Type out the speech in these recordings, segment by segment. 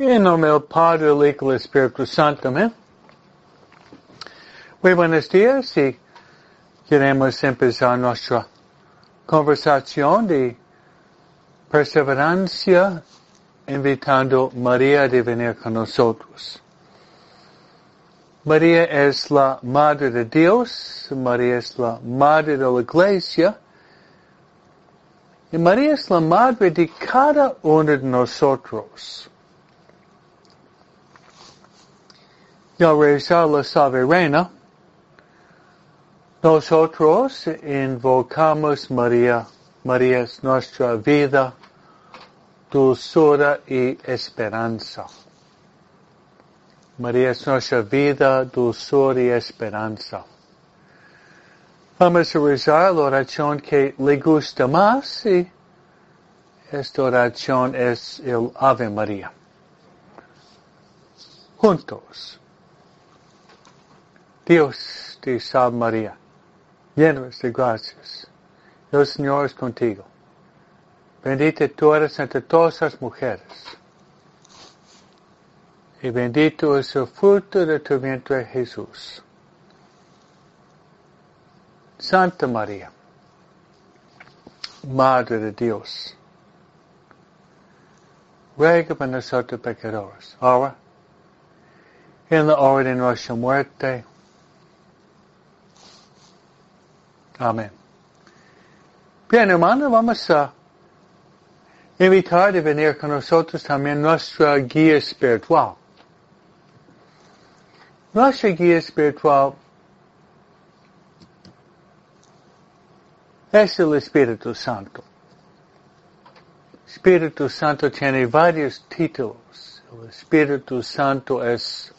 En nombre del Padre, del Hijo y del Espíritu Santo. Amén. Muy buenos días y queremos empezar nuestra conversación de perseverancia invitando a María a venir con nosotros. María es la Madre de Dios, María es la Madre de la Iglesia, y María es la Madre de cada uno de nosotros. Al rezar la Salve Reina, nosotros invocamos María. María es nuestra vida, dulzura y esperanza. María es nuestra vida, dulzura y esperanza. Vamos a rezar la oración que le gusta más y esta oración es el Ave María. Juntos. Dios te salve María, llena de gracias. El Señor es contigo. Bendita tú eres entre todas las mujeres y bendito es el fruto de tu vientre Jesús. Santa María, Madre de Dios, ruega por nosotros pecadores, ahora, en la hora de nuestra muerte. Amén. Bien, hermano, vamos a invitar a venir con nosotros también nuestra guía espiritual. Nuestra guía espiritual es el Espíritu Santo. Espíritu Santo tiene varios títulos. El Espíritu Santo es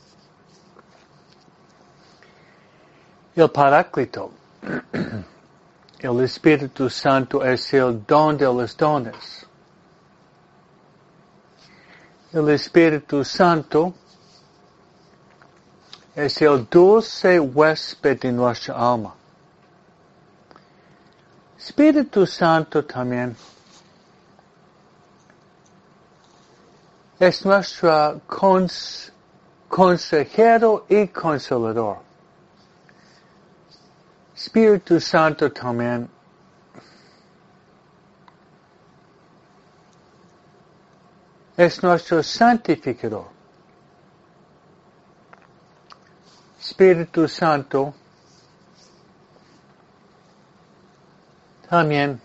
el Paráclito. El Espíritu Santo es el don de los dones. El Espíritu Santo es el dulce huésped de nuestra alma. Espíritu Santo también es nuestro consejero y consolador. Espíritu Santo también es nuestro santificador. Espíritu Santo también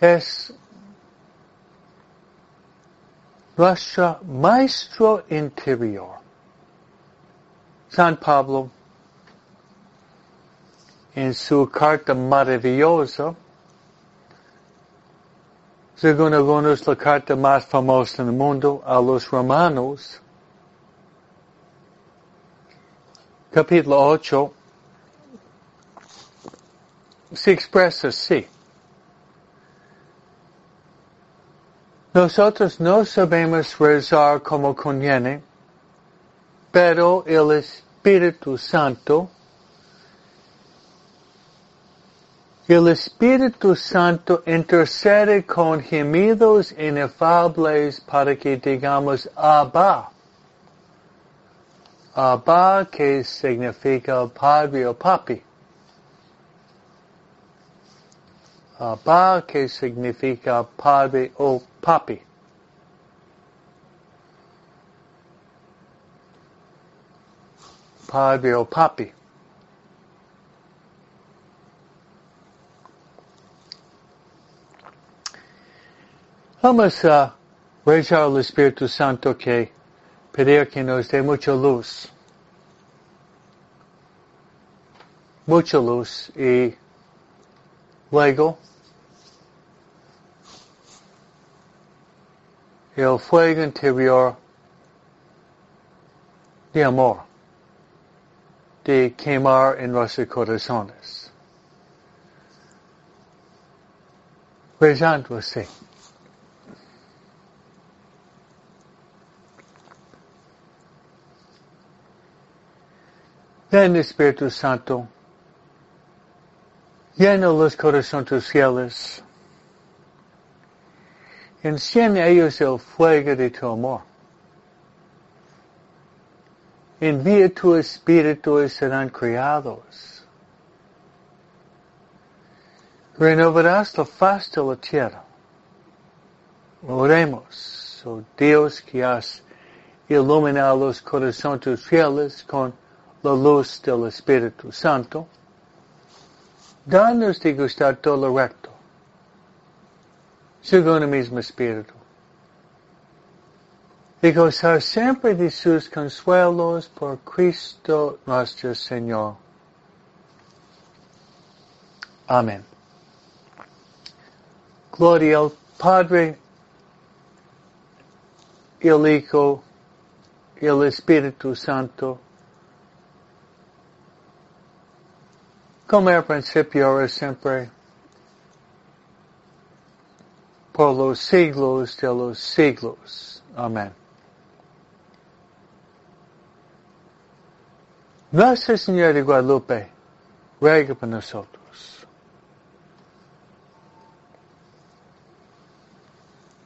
es nuestro maestro interior. San Pablo, en su carta maravillosa, según algunos la carta más famosa en el mundo, a los romanos, capítulo 8, se expresa así. Nosotros no sabemos rezar como conviene, pero el Espíritu Santo, el Espíritu Santo intercede con gemidos inefables para que digamos Abba. Abba que significa padre o papi. Abba que significa padre o papi. Padre o papi. Vamos a rezar al Espíritu Santo que pedir que nos dé mucha luz. Mucha luz y luego el fuego interior de amor, de quemar en nuestros corazones. Así. Ven Espíritu Santo, llena los corazones fieles Enciende ellos el fuego de tu amor. Envía tu espíritu y serán criados. Renovarás la faz de la tierra. Oremos, oh Dios que has iluminado los corazones fieles con la luz del Espíritu Santo. Danos de gustar todo lo recto, según el mismo Espíritu. Y gozar siempre de sus consuelos por Cristo nuestro Señor. Amén. Gloria al Padre, el Hijo, y el Espíritu Santo, como era principio, ahora siempre, por los siglos de los siglos. Amén. Nuestra Señora de Guadalupe, ruega por nosotros.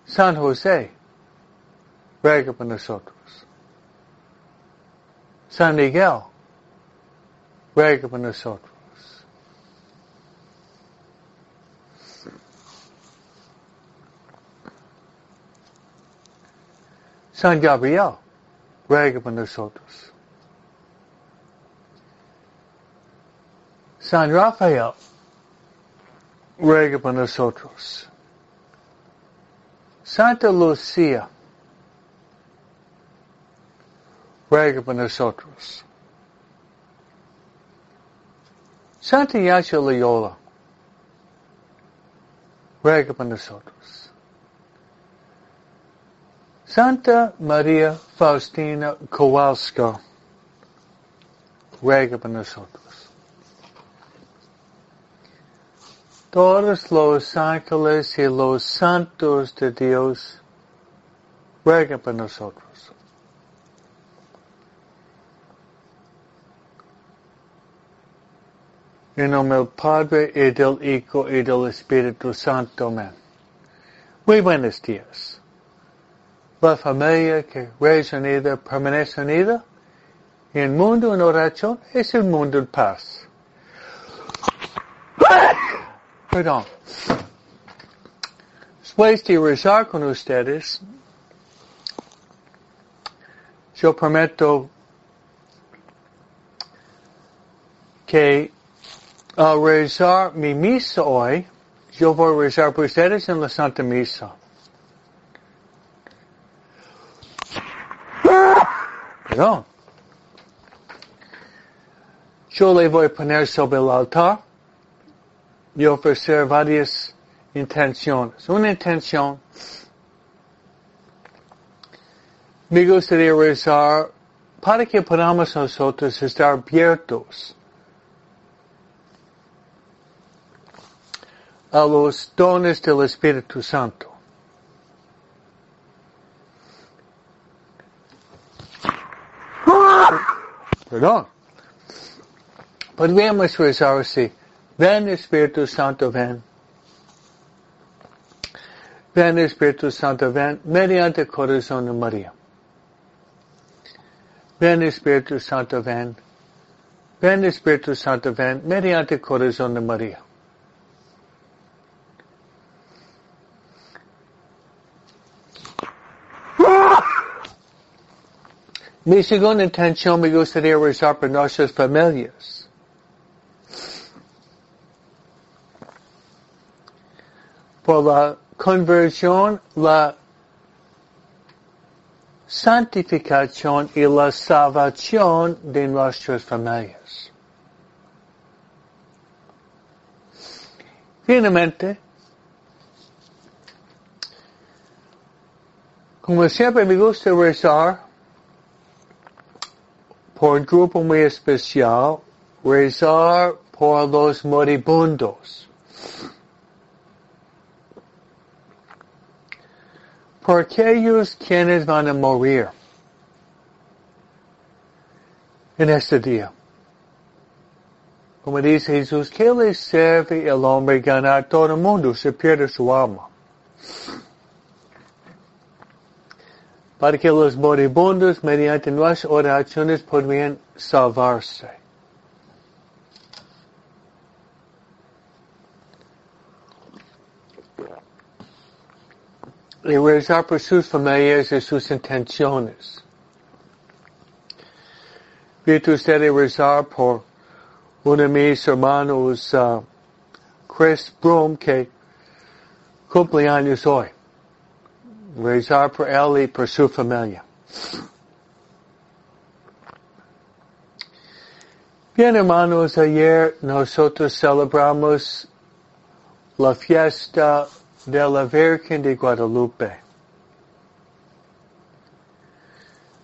San José, ruega por nosotros. San Miguel, ruega por nosotros. San Gabriel, ruega por nosotros. San Rafael, ruega por nosotros. Santa Lucía, ruega por nosotros. Santa Ignacio Loyola, ruega por nosotros. Santa María Faustina Kowalska, ruega por nosotros. Todos los ángeles y los santos de Dios, ruega por nosotros. En nombre del Padre y del Hijo y del Espíritu Santo. Amén. Muy buenos días. La familia que reza unida permanece unida. Y el mundo en oración es el mundo en paz. Perdón. Después de rezar con ustedes, yo prometo que al rezar mi misa hoy, yo voy a rezar por ustedes en la Santa Misa. Perdón. Yo le voy a poner sobre el altar y ofrecer varias intenciones. Una intención, me gustaría rezar para que podamos nosotros estar abiertos a los dones del Espíritu Santo. Perdón. Podríamos rezar así. Ven Espíritu Santo, ven. Ven Espíritu Santo, ven mediante corazón de María. Ven Espíritu Santo, ven. Ven Espíritu Santo, ven mediante corazón de María. Mi segunda intención me gustaría rezar por nuestras familias. Por la conversión, la santificación y la salvación de nuestras familias. Finalmente, como siempre me gusta rezar por un grupo muy especial, rezar por los moribundos. Por aquellos quienes van a morir en este día. Como dice Jesús, ¿qué le sirve el hombre ganar todo el mundo si pierde su alma? para que los moribundos mediante nuestras oraciones podrían salvarse. Y por sus familias y sus intenciones. Visto usted rezar por uno de mis hermanos, uh, Chris Broom, que cumpleaños hoy. Rezar por él y por su familia. Bien, hermanos, ayer nosotros celebramos la fiesta de la Virgen de Guadalupe.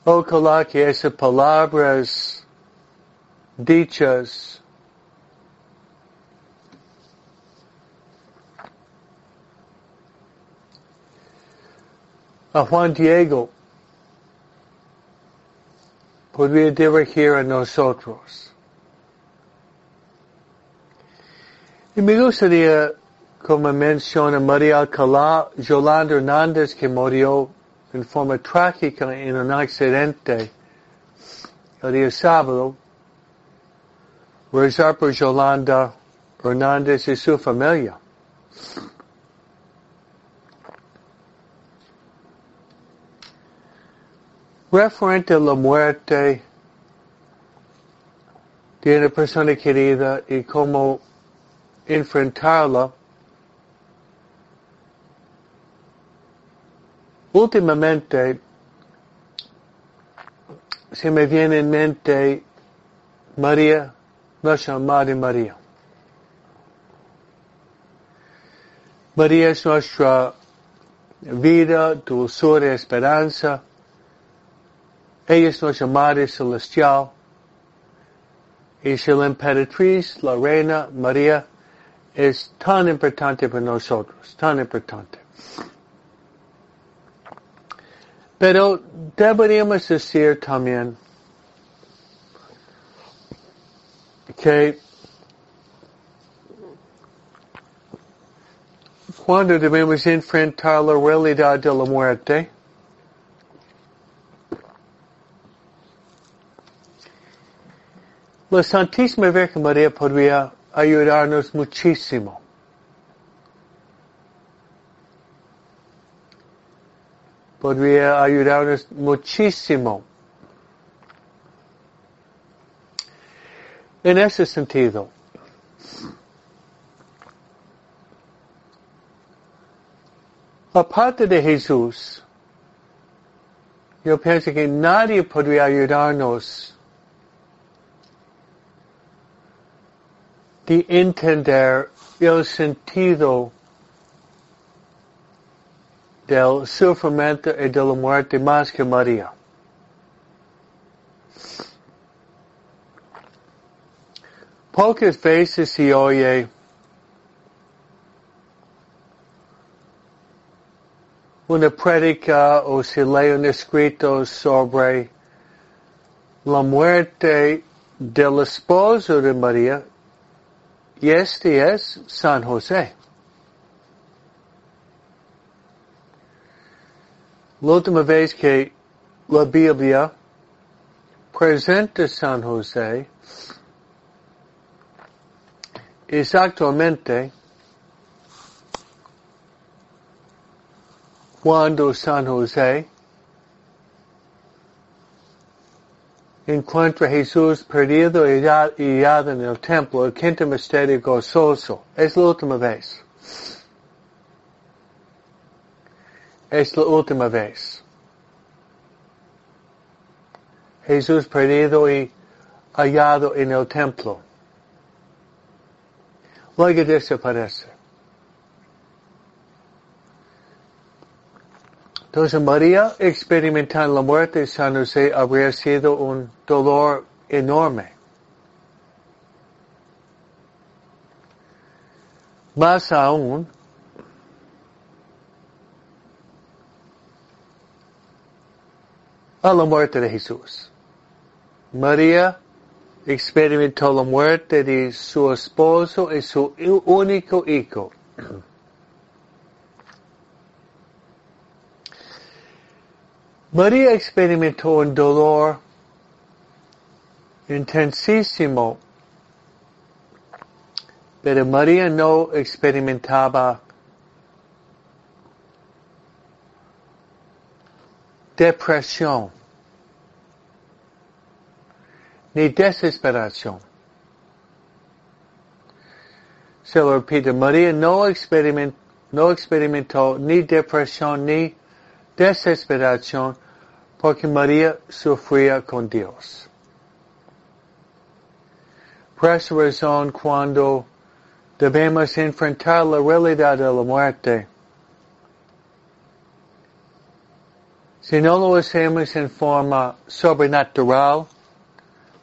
Ojalá que esas palabras dichas a Juan Diego podría dirigir a nosotros. Y me gustaría, como menciona María Alcalá, Yolanda Hernández, que murió en forma trágica en un accidente el día sábado, rezar por Yolanda Hernández y su familia. referente a la muerte de una persona querida y cómo enfrentarla, últimamente se me viene en mente María, nuestra Madre María. María es nuestra vida, dulzura, esperanza. Ella es nuestra Madre Celestial. Y si la emperatriz, la reina María, es tan importante para nosotros, tan importante. Pero deberíamos decir también que cuando debemos enfrentar la realidad de la muerte, La Santísima Virgen María podría ayudarnos muchísimo. Podría ayudarnos muchísimo. En ese sentido, aparte de Jesús, yo pienso que nadie podría ayudarnos de entender el sentido del sufrimiento y de la muerte más que María. Pocas veces se oye una prédica o se lee un escrito sobre la muerte del esposo de María y este es San José. La última vez que la Biblia presenta San José exactamente cuando San José encuentra a Jesús perdido y hallado en el templo, el quinto misterio gozoso. Es la última vez. Es la última vez. Jesús perdido y hallado en el templo. Luego desaparece. Entonces María experimentando la muerte de San José habría sido un dolor enorme. Más aún, a la muerte de Jesús. María experimentó la muerte de su esposo y su único hijo. María experimentó un dolor intensísimo, pero María no experimentaba depresión ni desesperación. Se lo repito, María no experimentó, no experimentó ni depresión ni desesperación porque María sufría con Dios. Por esa razón, cuando debemos enfrentar la realidad de la muerte, si no lo hacemos en forma sobrenatural,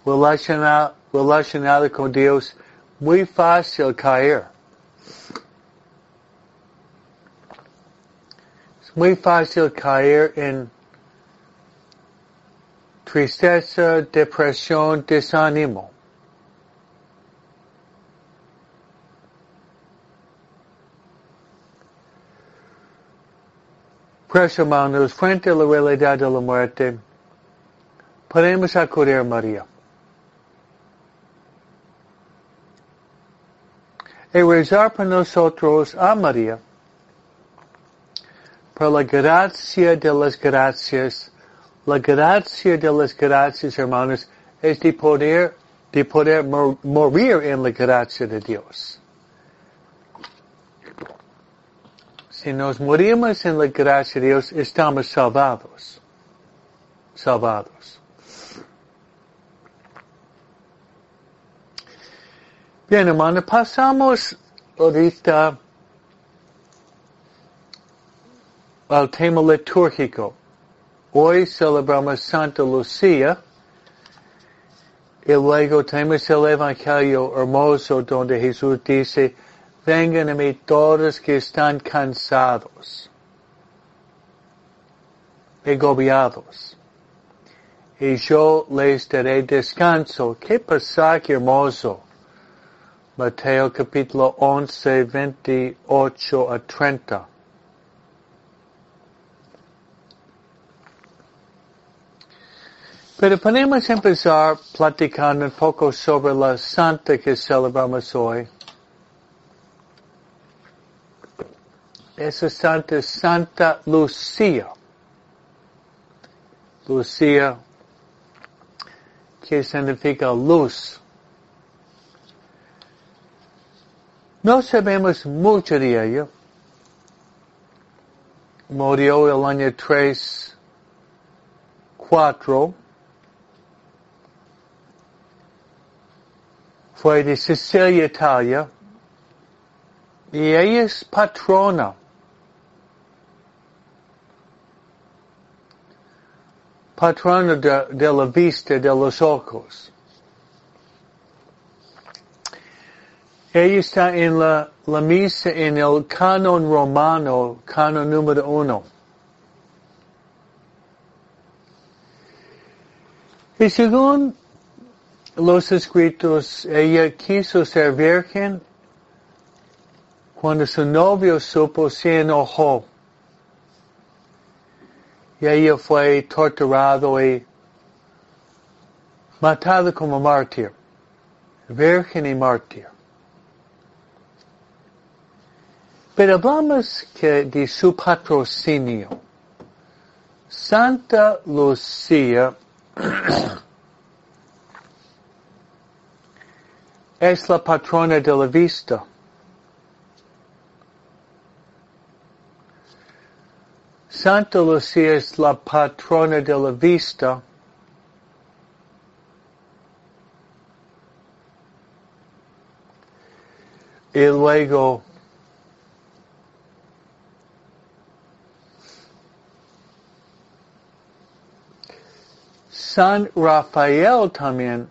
relacionada, relacionada con Dios, muy fácil caer. Es muy fácil caer en tristeza, depresión, desánimo. Pues hermanos, frente a la realidad de la muerte, podemos acudir a María. Y rezar por nosotros a María, por la gracia de las gracias, la gracia de las gracias, hermanos, es de poder, de poder morir en la gracia de Dios. Si nos morimos en la gracia de Dios, estamos salvados. Salvados. Bien, hermano, pasamos ahorita al tema litúrgico. Hoy celebramos Santa Lucía y luego tenemos el Evangelio hermoso donde Jesús dice, vengan a mí todos que están cansados agobiados. Y yo les daré descanso. Qué pasaje hermoso. Mateo capítulo 11, 28 a 30. Pero podemos empezar platicando un poco sobre la santa que celebramos hoy. Esa santa es Santa Lucía. Lucía, que significa luz. No sabemos mucho de ella. Murió el año 3, 4. Fue de Sicilia, Italia. Y ella es patrona patrona de, de, la vista de los ojos. Ella está en la, la misa en el canon romano, canon número uno. Y según los escritos, ella quiso ser virgen cuando su novio supo se enojó y ella fue torturado y matado como mártir, virgen y mártir. Pero hablamos que de su patrocinio. Santa Lucía es la patrona de la vista. Santa Lucía es la patrona de la vista. Y luego San Rafael también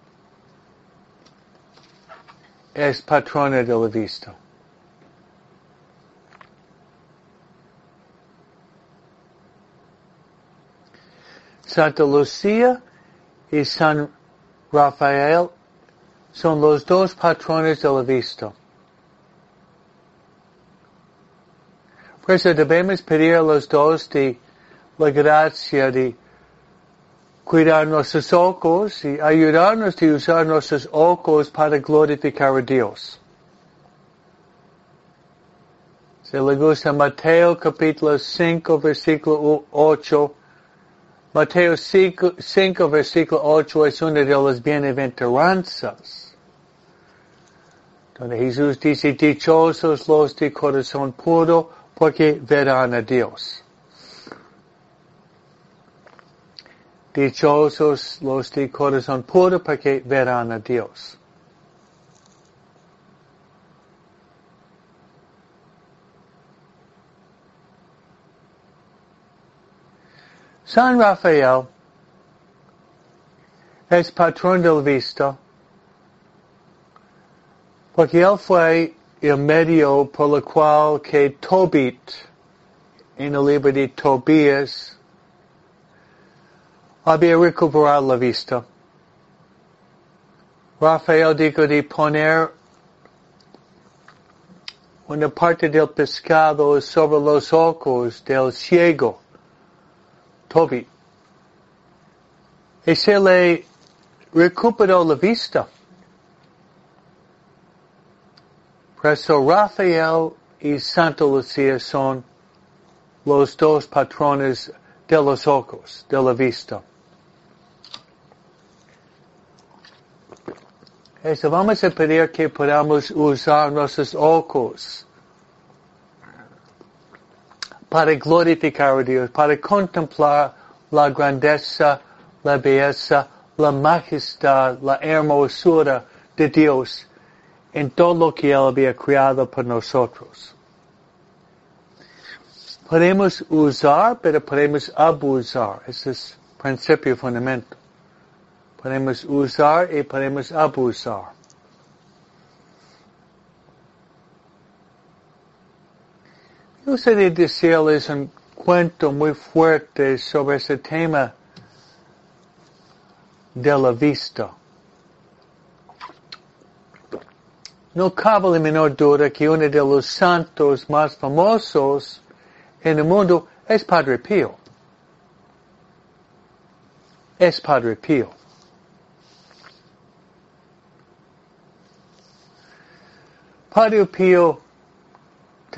es patrona de la vista. Santa Lucía y San Rafael son los dos patrones de la vista. Por eso debemos pedir a los dos de la gracia de cuidar nuestros ojos y ayudarnos a usar nuestros ojos para glorificar a Dios. Si le gusta Mateo capítulo 5 versículo 8, Mateo 5, 5 versículo 8 es una de las bienaventuranzas. Donde Jesús dice, dichosos los de corazón puro, porque verán a Dios. Dichosos los de corazón puro, porque verán a Dios. San Rafael es patrón del visto porque él fue el medio por el cual que Tobit en el libro de Tobías había recuperado la vista. Rafael dijo de poner una parte del pescado sobre los ojos del ciego Toby. Y se le recuperó la vista. Por eso Rafael y Santa Lucía son los dos patrones de los ojos, de la vista. Eso vamos a pedir que podamos usar nuestros ojos para glorificar a Dios, para contemplar la grandeza, la belleza, la majestad, la hermosura de Dios en todo lo que Él había creado por nosotros. Podemos usar, pero podemos abusar. Ese es el principio fundamental. Podemos usar y podemos abusar. Yo de decirles un cuento muy fuerte sobre ese tema de la vista. No cabe la menor duda que uno de los santos más famosos en el mundo es Padre Pío. Es Padre Pío. Padre Pío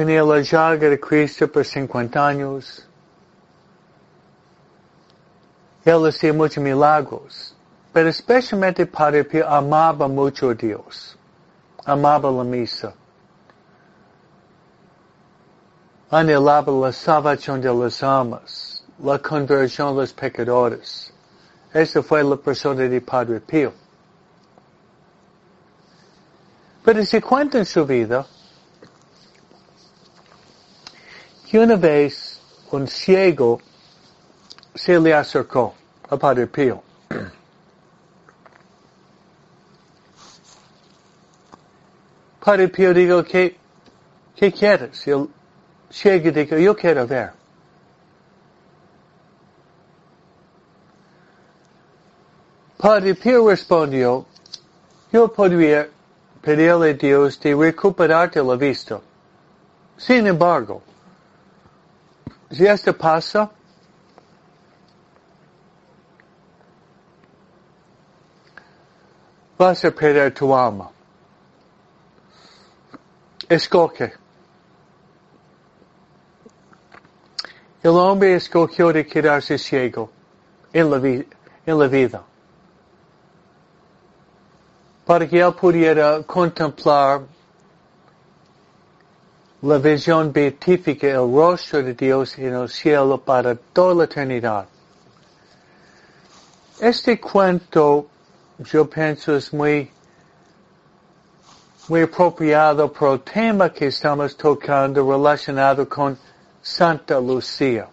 tenía la llaga de Cristo por 50 años. Él hacía muchos milagros, pero especialmente Padre Pío amaba mucho a Dios, amaba la misa, anhelaba la salvación de las almas, la conversión de los pecadores. Esa fue la persona de Padre Pío. Pero si cuenta en su vida, que una vez un ciego se le acercó a Padre Pío. Padre Pío dijo, ¿qué, qué quieres? Y el ciego dijo, yo quiero ver. Padre Pío respondió, yo podría pedirle a Dios de recuperarte la vista. Sin embargo, si esto pasa, vas a perder tu alma. Escoge. El hombre escogió de quedarse ciego en la, en la vida. Para que él pudiera contemplar la visión beatífica, el rostro de Dios en el cielo para toda la eternidad. Este cuento, yo pienso, es muy, muy apropiado por el tema que estamos tocando relacionado con Santa Lucía.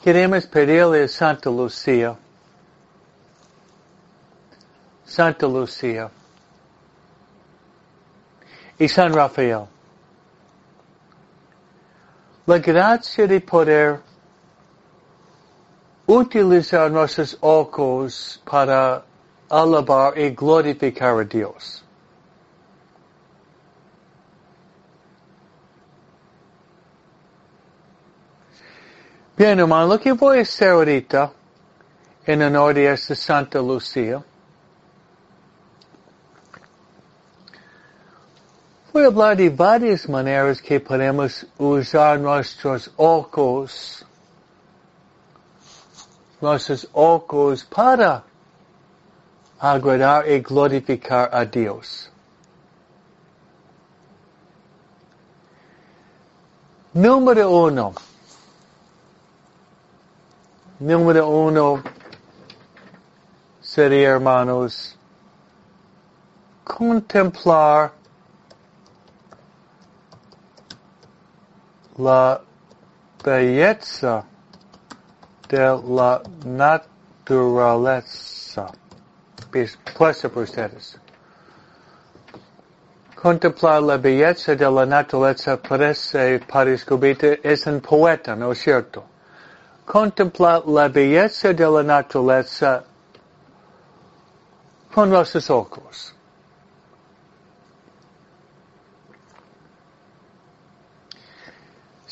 Queremos pedirle a Santa Lucía Santa Lucía y San Rafael. La gracia de poder utilizar nuestros ojos para alabar y glorificar a Dios. Bien, hermano, lo que voy a hacer ahorita en honor de Santa Lucía, voy a hablar de varias maneras que podemos usar nuestros ojos, nuestros ojos para agradar y glorificar a Dios. Número uno. Número uno sería, hermanos, contemplar la belleza de la naturaleza. Puesta ustedes. Contemplar la belleza de la naturaleza parece para Escobita es un poeta, ¿no es cierto? Contemplar la belleza de la naturaleza con nuestros ojos.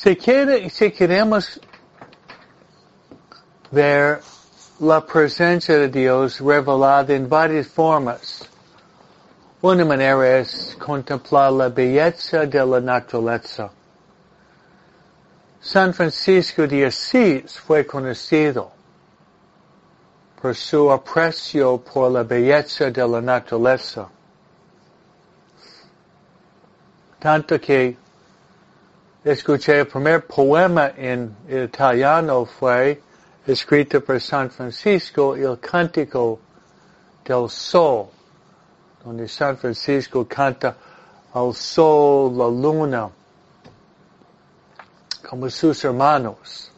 Si, queremos ver la presencia de Dios revelada en varias formas, una manera es contemplar la belleza de la naturaleza. San Francisco de Asís fue conocido por su aprecio por la belleza de la naturaleza. Tanto que escuché el primer poema en italiano fue escrito por San Francisco, el cántico del sol, donde San Francisco canta al sol, la luna, como sus hermanos.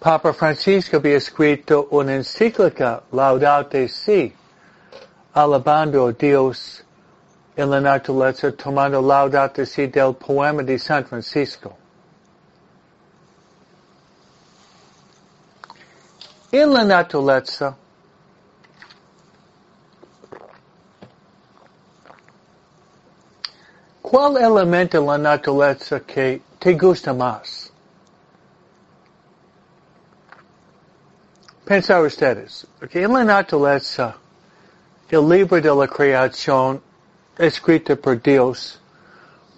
Papa Francisco había escrito una encíclica, Laudate Si, alabando Dios en la naturaleza, tomando Laudate Si del poema de San Francisco. En la naturaleza, ¿cuál elemento en la naturaleza que te gusta más? Pensar ustedes, que en la naturaleza, el libro de la creación escrito por Dios,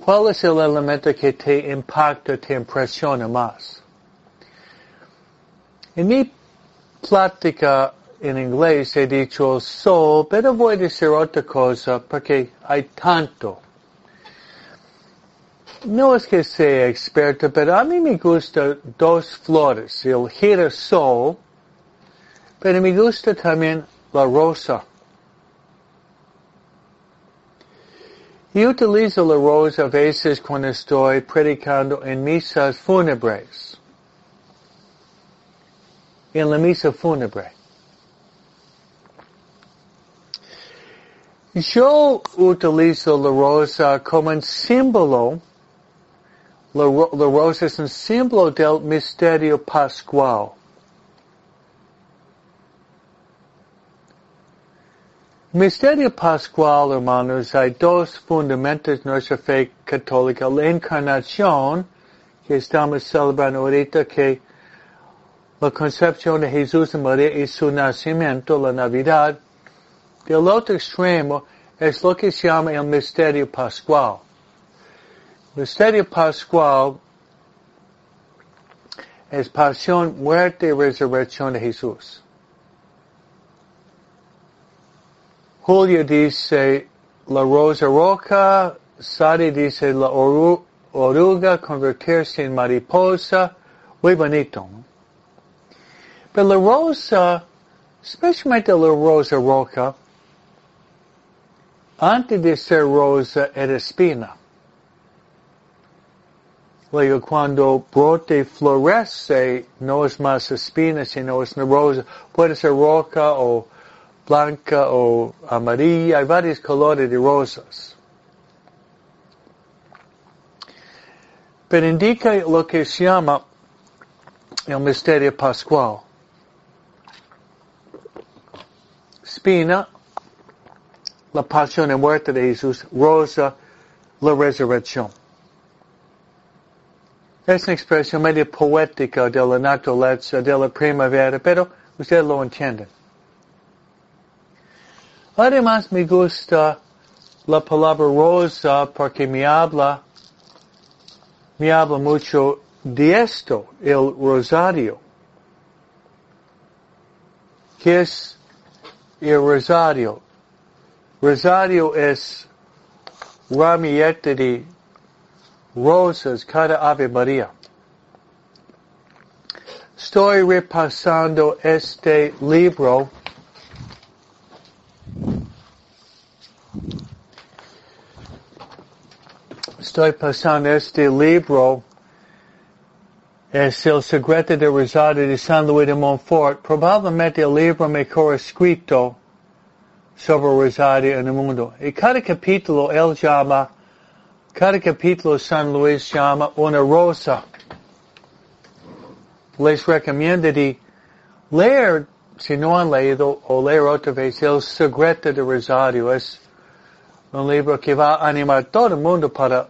¿cuál es el elemento que te impacta, te impresiona más? En mi plática en inglés he dicho sol, pero voy a decir otra cosa porque hay tanto. No es que sea experto, pero a mí me gustan dos flores, el girasol, pero me gusta también la rosa. Y utilizo la rosa a veces cuando estoy predicando en misas fúnebres. En la misa fúnebre. Yo utilizo la rosa como un símbolo. La, la rosa es un símbolo del misterio pascual. Misterio pascual, hermanos, hay dos fundamentos de nuestra fe católica. La encarnación, que estamos celebrando ahorita, que la concepción de Jesús y María y su nacimiento, la Navidad. Del otro extremo es lo que se llama el misterio pascual. Misterio pascual es pasión, muerte y resurrección de Jesús. Julio dice la rosa roca, Sadi dice la oruga convertirse en mariposa, muy bonito. Pero la rosa, especialmente la rosa roca, antes de ser rosa era espina. Luego cuando brote florece, no es más espina, sino es una rosa. Puede ser roca o blanca o amarilla, hay varios colores de rosas. Pero indica lo que se llama el misterio pascual. Espina, la pasión y muerte de Jesús, rosa, la resurrección. Es una expresión medio poética de la naturaleza, de la primavera, pero ustedes lo entienden. Además me gusta la palabra rosa porque me habla, me habla mucho de esto, el rosario. ¿Qué es el rosario? Rosario es ramillete de rosas cada Ave María. Estoy repasando este libro Estoy pasando este libro eh, es el secreto de Rosario de San Luis de Montfort. Probablemente el libro mejor escrito sobre Rosario en el mundo. Y cada capítulo él llama, cada capítulo San Luis llama una rosa. Les recomiendo de leer, si no han leído, o leer otra vez, el secreto de Rosario. Es un libro que va a animar todo el mundo para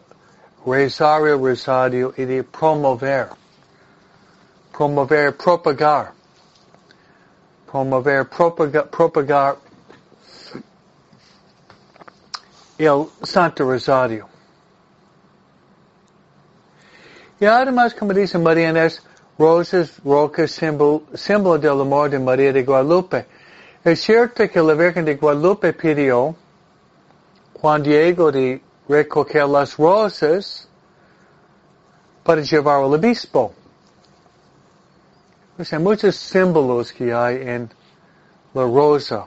el Rosario y de promover. Promover, propagar. Promover, propagar, el Santo Rosario. Y además, como dice María Inés, rosas, rocas, símbolo, símbolo del amor de María de Guadalupe. Es cierto que la Virgen de Guadalupe pidió, Juan Diego de recoger las rosas para llevar al obispo. O sea, muchos símbolos que hay en la rosa,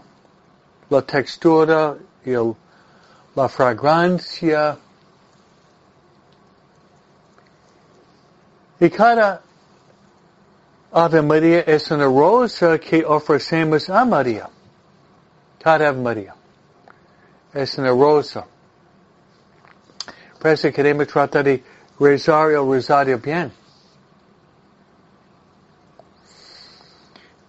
la textura, el la fragancia. Y cada Ave María es una rosa que ofrecemos a María. Cada Ave María es una rosa. Por eso queremos tratar de rezar el rosario bien.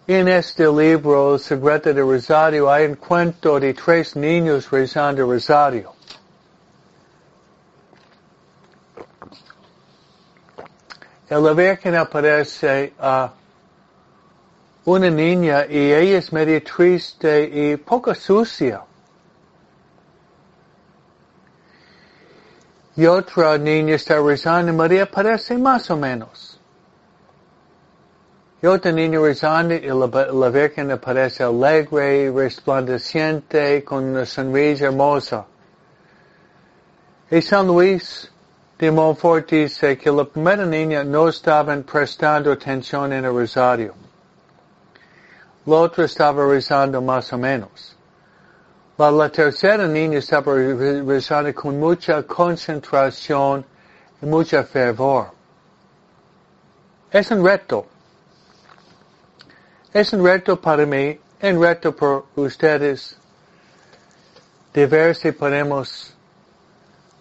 En este libro, El secreto del Rosario, hay un cuento de tres niños rezando Rosario. El Virgen aparece a una niña y ella es medio triste y poco sucia. Y otra niña está rezando y María aparece más o menos. Y otro niño rezando y la, Virgen aparece alegre, resplandeciente, con una sonrisa hermosa. Y San Luis de Montfort dice que la primera niña no estaba prestando atención en el rosario. La otra estaba rezando más o menos. La, la tercera niña estaba rezando con mucha concentración y mucha fervor. Es un reto. Es un reto para mí, un reto por ustedes, de ver si podemos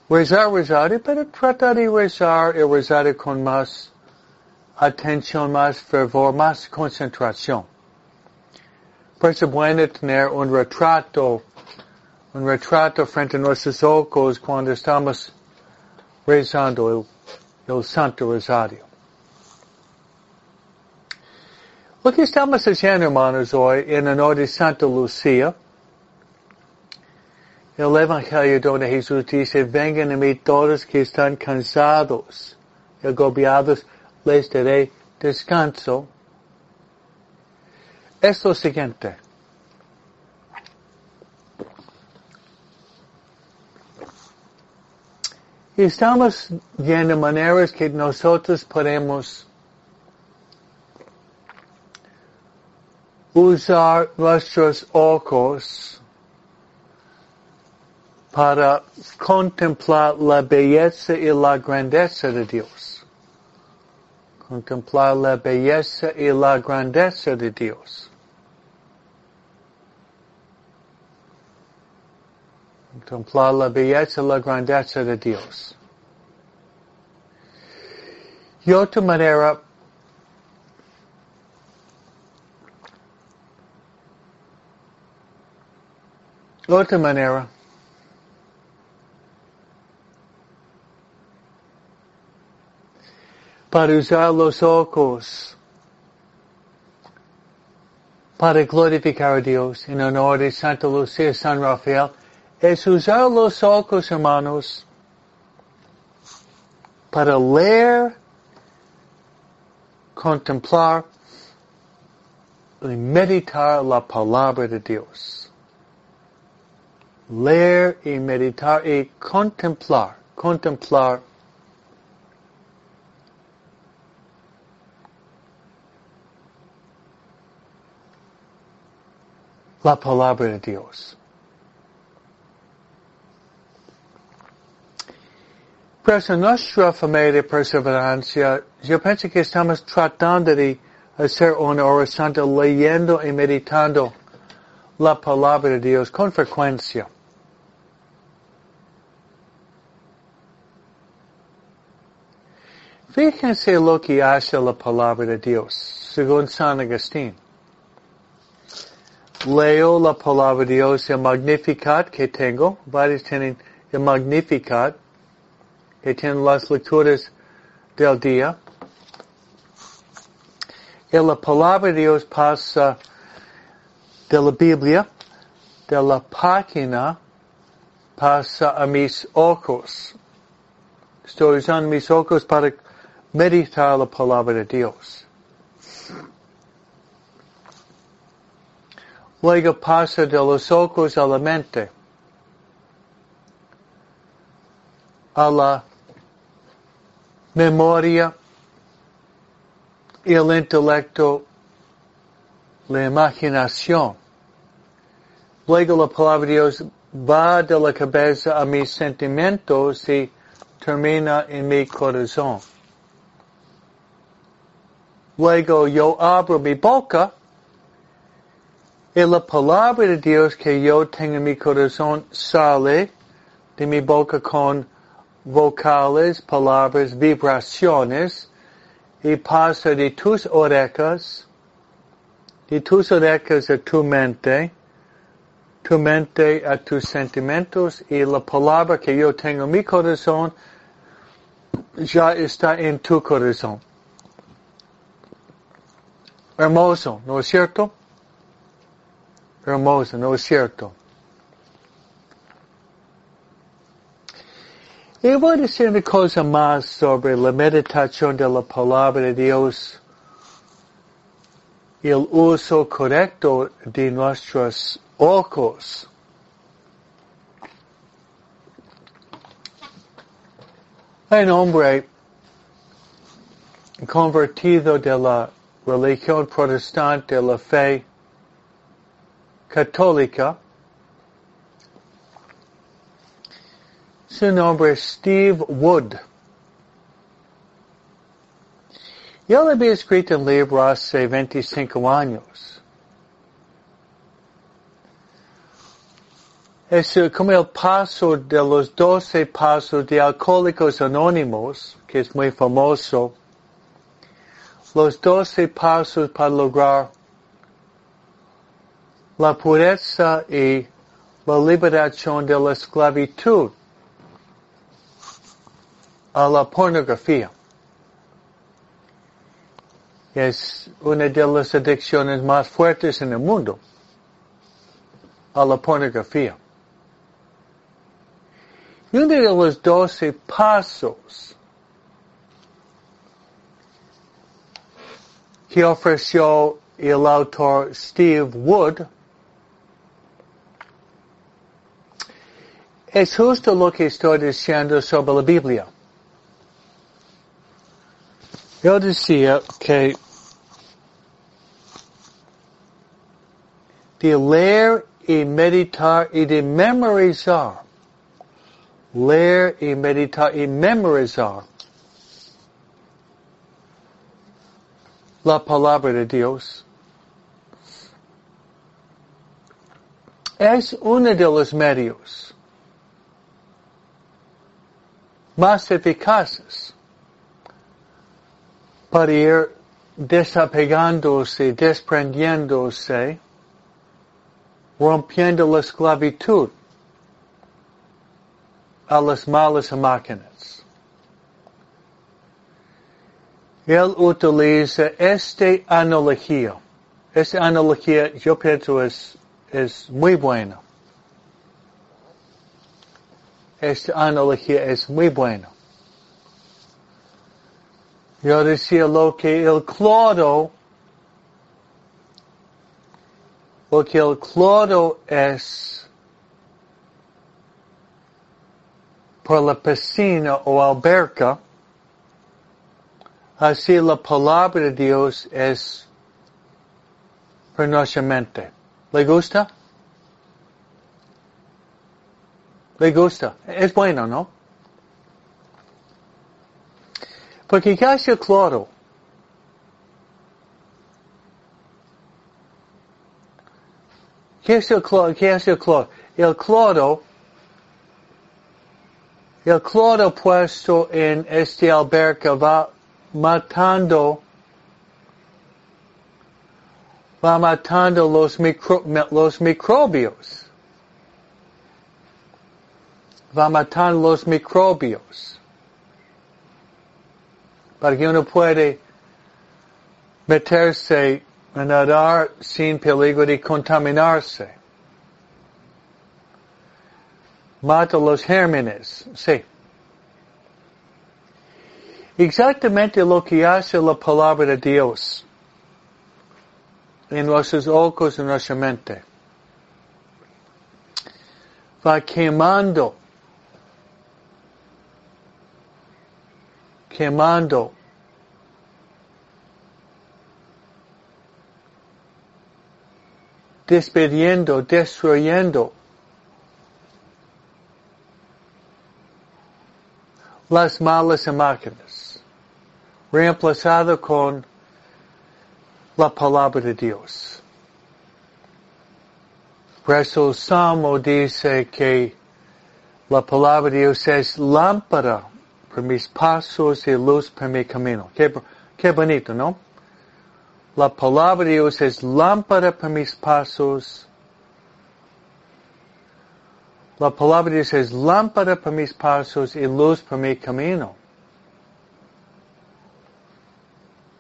rezar, rezar, pero tratar de rezar y rezar con más atención, más fervor, más concentración. Por eso es bueno tener un retrato, un retrato frente a nuestros ojos cuando estamos rezando el, Santo Rosario. Lo que estamos haciendo, hermanos, hoy en honor de Santa Lucía, el Evangelio donde Jesús dice, vengan a mí todos que están cansados y agobiados, les daré descanso. Es lo siguiente. Estamos viendo maneras que nosotros podemos usar nuestros ojos para contemplar la belleza y la grandeza de Dios. Contemplar la belleza y la grandeza de Dios. contemplar la belleza, la grandeza de Dios. Y otra manera otra manera para usar los ojos para glorificar a Dios en honor de Santa Lucía San Rafael es usar los ojos, hermanos, para leer, contemplar y meditar la palabra de Dios. Leer y meditar y contemplar, contemplar la palabra de Dios. Pero nuestra familia perseverancia, yo pienso que estamos tratando de hacer una oración leyendo y meditando la palabra de Dios con frecuencia. Fíjense lo que hace la palabra de Dios, según San Agustín. Leo la palabra de Dios, el Magnificat que tengo, varios tienen el Magnificat, tienen las lecturas del día. Y la palabra de Dios pasa de la Biblia, de la página, pasa a mis ojos. Estoy usando mis ojos para meditar la palabra de Dios. Luego pasa de los ojos a la mente, a la memoria y el intelecto, la imaginación. Luego la palabra de Dios va de la cabeza a mis sentimientos y termina en mi corazón. Luego yo abro mi boca y la palabra de Dios que yo tengo en mi corazón sale de mi boca con vocales, palabras, vibraciones y pasa de tus orejas, de tus orejas a tu mente, tu mente a tus sentimientos y la palabra que yo tengo en mi corazón ya está en tu corazón. Hermoso, ¿no es cierto? Hermoso, ¿no es cierto? Voy a decir una cosa más sobre la meditación de la palabra de Dios el uso correcto de nuestros ojos. Hay un hombre convertido de la religión protestante, la fe católica. Su nombre es Steve Wood. Y él había escrito un libro hace 25 años. Es como el paso de los 12 pasos de Alcohólicos Anónimos, que es muy famoso los doce pasos para lograr la pureza y la liberación de la esclavitud la pornografía. Es una de las adicciones más fuertes en el mundo a la pornografía. Y uno de los doce pasos que ofreció el autor Steve Wood es justo lo que estoy diciendo sobre la Biblia. Yo decía que de leer y meditar y de memorizar, leer y meditar y memorizar la palabra de Dios. Es uno de los medios más eficaces para ir desapegándose, desprendiéndose, rompiendo la esclavitud a las malas máquinas. Él utiliza esta analogía. Esta analogía yo pienso es, es muy buena. Esta analogía es muy buena. Yo decía lo que el cloro, lo que el cloro es por la piscina o alberca, así la palabra de Dios es por nuestra. ¿Le gusta? Le gusta. Es bueno, ¿no? Porque ¿qué hace el cloro? ¿Qué hace el cloro? ¿Qué hace el cloro? El cloro, el cloro puesto en este alberca va matando, va matando los, micro, los microbios. Va matando los microbios para que uno puede meterse a nadar sin peligro de contaminarse. Mata los gérmenes, sí. Exactamente lo que hace la palabra de Dios en nuestros ojos y en nuestra mente. Va quemando quemando. Despediendo, destruyendo. Las malas imágenes. Reemplazado con la palabra de Dios. Por eso el Salmo dice que la palabra de Dios es lámpara por mis pasos y luz por mi camino. Qué, qué bonito, ¿no? La palabra de Dios es lámpara para mis pasos. La palabra de Dios es lámpara para mis pasos y luz para mi camino.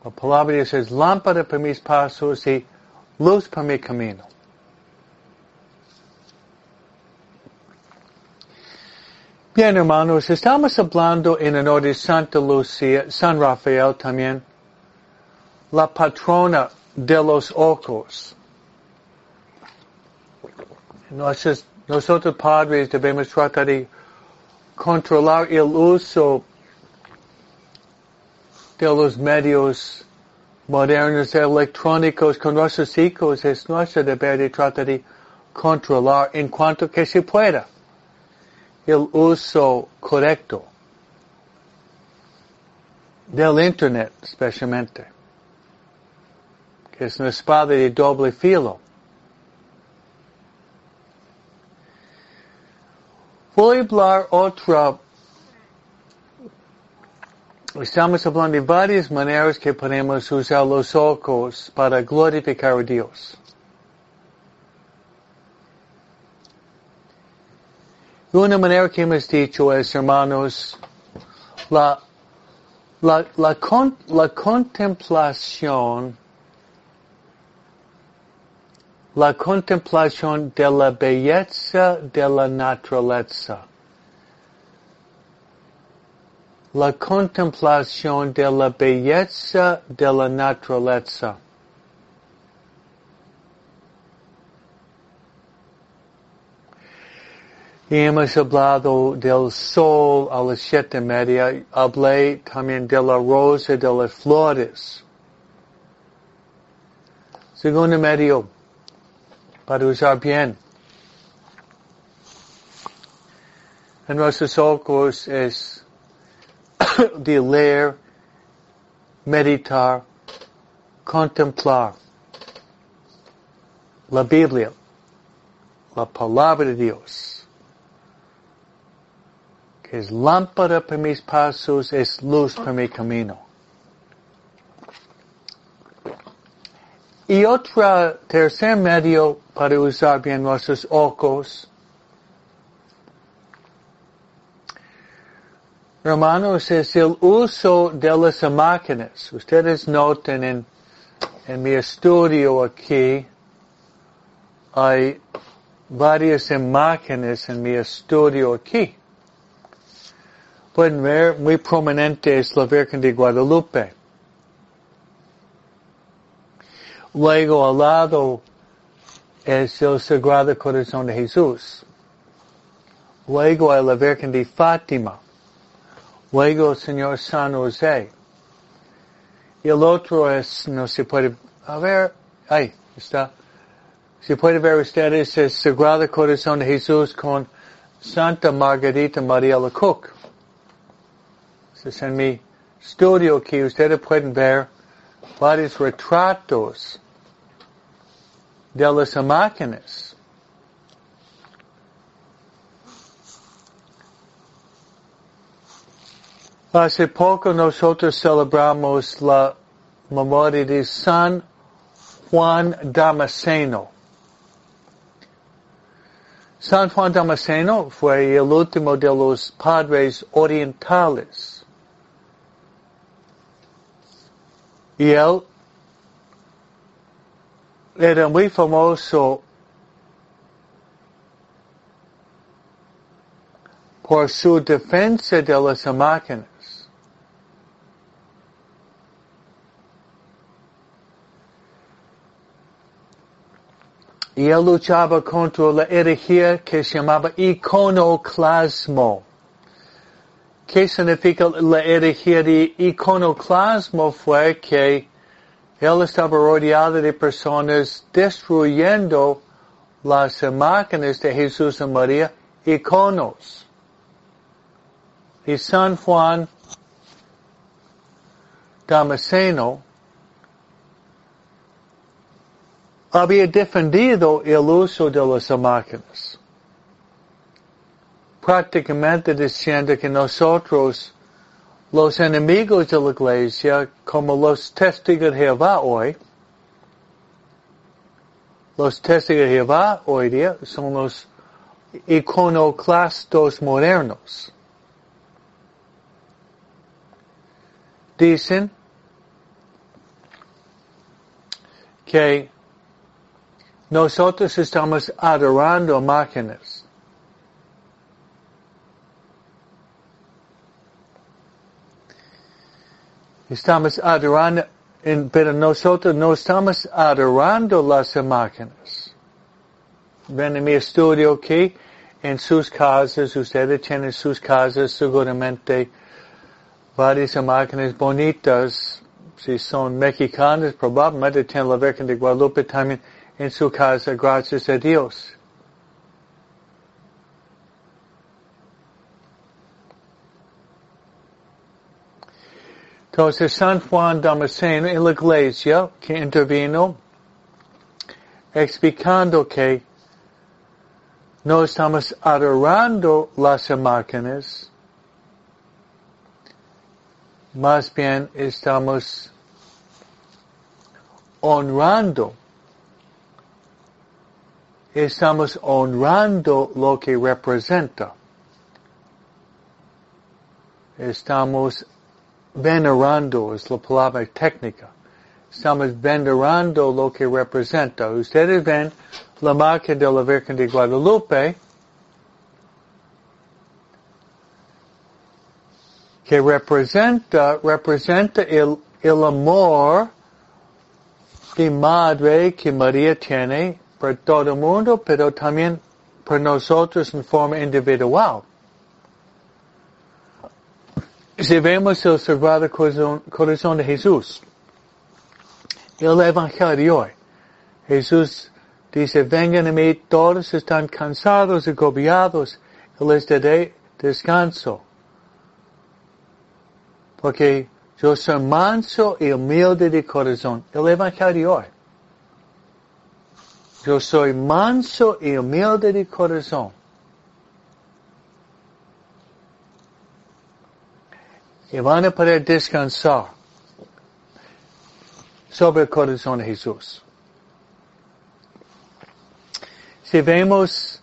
La palabra de Dios es lámpara para mis pasos y luz para mi camino. Bien, hermanos, estamos hablando en honor de Santa Lucía, San Rafael también, la patrona de los ojos. nosotros padres debemos tratar de controlar el uso de los medios modernos electrónicos con nuestros hijos. Es nuestro deber de tratar de controlar en cuanto que se pueda el uso correcto del Internet especialmente, que es una espada de doble filo. Voy a hablar otra, estamos hablando de varias maneras que podemos usar los ojos para glorificar a Dios. Una manera que hemos dicho es, hermanos, la, la, la, con, la contemplación, la contemplación de la belleza de la naturaleza. La contemplación de la belleza de la naturaleza. Hemos hablado del sol a las siete media. Hablé también de la rosa de las flores. Segundo medio, para usar bien. En nuestros ojos es de leer, meditar, contemplar la Biblia, la palabra de Dios es lámpara para mis pasos, es luz para mi camino. Y otro tercer medio para usar bien nuestros ojos. Hermanos, es el uso de las máquinas. Ustedes noten en, en mi estudio aquí, hay varias máquinas en mi estudio aquí. Pueden ver, muy prominente es la Virgen de Guadalupe. Luego al lado es el Sagrado Corazón de Jesús. Luego hay la Virgen de Fátima. Luego el Señor San José. Y el otro es, no se puede, a ver, ahí está. Se puede ver ustedes el Sagrado Corazón de Jesús con Santa Margarita María Lecoq. Es en mi estudio que ustedes pueden ver varios retratos de las máquinas. Hace poco nosotros celebramos la memoria de San Juan Damasceno. San Juan Damasceno fue el último de los padres orientales. Y él era muy famoso por su defensa de las máquinas. Y él luchaba contra la herejía que se llamaba iconoclasmo. ¿Qué significa la herejía de iconoclasmo? Fue que él estaba rodeado de personas destruyendo las máquinas de Jesús y María, iconos. Y San Juan Damasceno había defendido el uso de las máquinas. Prácticamente diciendo que nosotros, los enemigos de la iglesia, como los testigos de Jehová hoy, los testigos de Jehová hoy día son los iconoclastos modernos. Dicen que nosotros estamos adorando máquinas. Estamos adorando, pero nosotros no estamos adorando las máquinas. Ven en mi estudio aquí, en sus casas, ustedes tienen sus casas seguramente varias máquinas bonitas. Si son mexicanas, probablemente tienen la Virgen de Guadalupe también en su casa, gracias a Dios. Entonces San Juan Damasceno en la iglesia que intervino explicando que no estamos adorando las máquinas, más bien estamos honrando estamos honrando lo que representa. Estamos venerando, es la palabra técnica. Estamos venerando lo que representa. Ustedes ven la marca de la Virgen de Guadalupe, que representa, representa el, el amor de madre que María tiene para todo el mundo, pero también para nosotros en forma individual. Si vemos el Sagrado Corazón, de Jesús, el Evangelio Jesús dice, vengan a mí, todos están cansados y agobiados, y les daré descanso. Porque yo soy manso y humilde de corazón. El Evangelio. Yo soy manso y humilde de corazón. Y van a poder descansar sobre el corazón de Jesús. Si vemos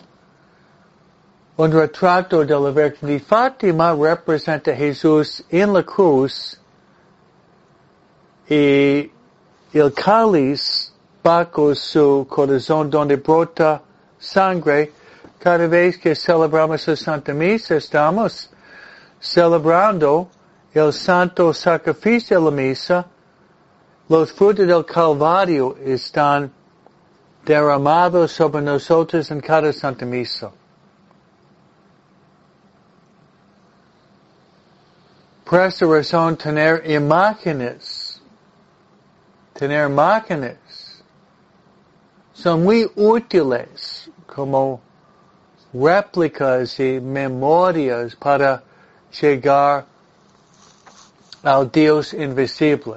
Un retrato de la Virgen de Fátima representa a Jesús en la cruz y el cáliz bajo su corazón donde brota sangre. Cada vez que celebramos la Santa Misa estamos celebrando el santo sacrificio de la misa. Los frutos del Calvario están derramados sobre nosotros en cada Santa Misa. Por esta razón, tener imágenes, tener imágenes, son muy útiles como réplicas y memorias para llegar al Dios invisible.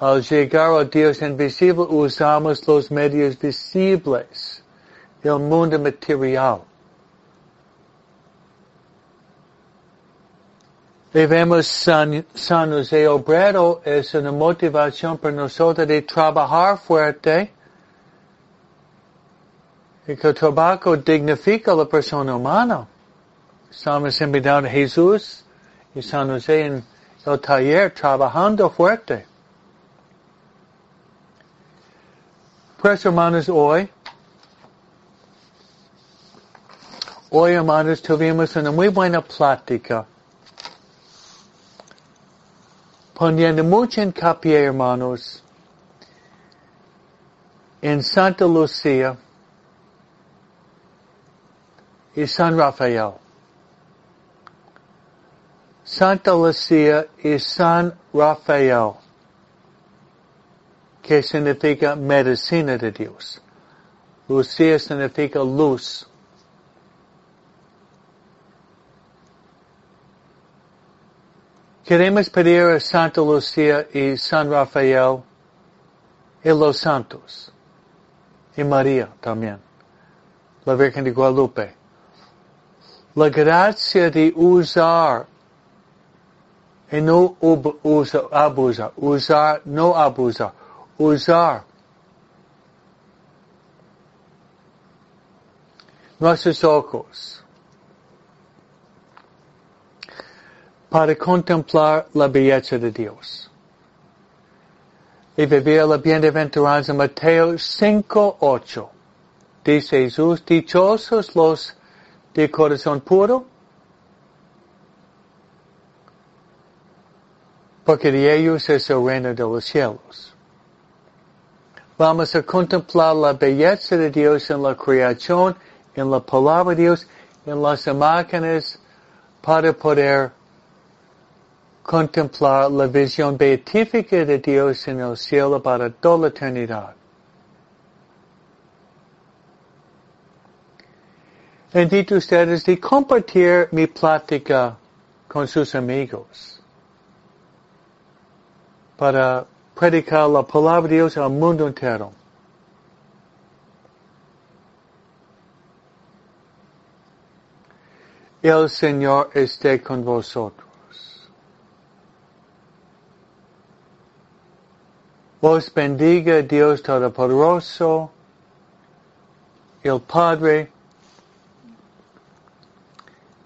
Al llegar al Dios invisible usamos los medios visibles del mundo material. Y vemos San, San José Obrero es una motivación para nosotros de trabajar fuerte y que el trabajo dignifica a la persona humana. Estamos invitando a Jesús y San José en el taller trabajando fuerte. Pues hermanos, hoy, hoy hermanos tuvimos una muy buena plática poniendo mucho hincapié, hermanos, en Santa Lucía y San Rafael. Santa Lucía y San Rafael, que significa medicina de Dios. Lucía significa luz. Queremos pedir a Santa Lucía y San Rafael y los santos y María también, la Virgen de Guadalupe, la gracia de usar y no usa, abusar, usar, no abusar, usar. Nuestros ojos. Para contemplar la belleza de Dios. Y vivir la bienaventuranza. Mateo 5.8. Dice Jesús, dichosos los de corazón puro, porque de ellos es el reino de los cielos. Vamos a contemplar la belleza de Dios en la creación, en la palabra de Dios, en las imágenes, para poder contemplar la visión beatífica de Dios en el cielo para toda la eternidad. Invito ustedes de compartir mi plática con sus amigos para predicar la palabra de Dios al mundo entero. El Señor esté con vosotros. Os bendiga Dios Todopoderoso, el Padre,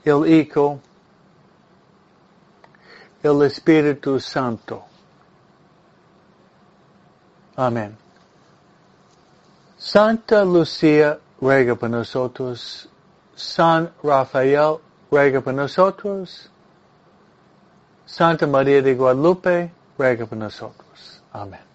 el Hijo, el Espíritu Santo. Amén. Santa Lucía, ruega por nosotros. San Rafael, ruega por nosotros. Santa María de Guadalupe, ruega por nosotros. Amén.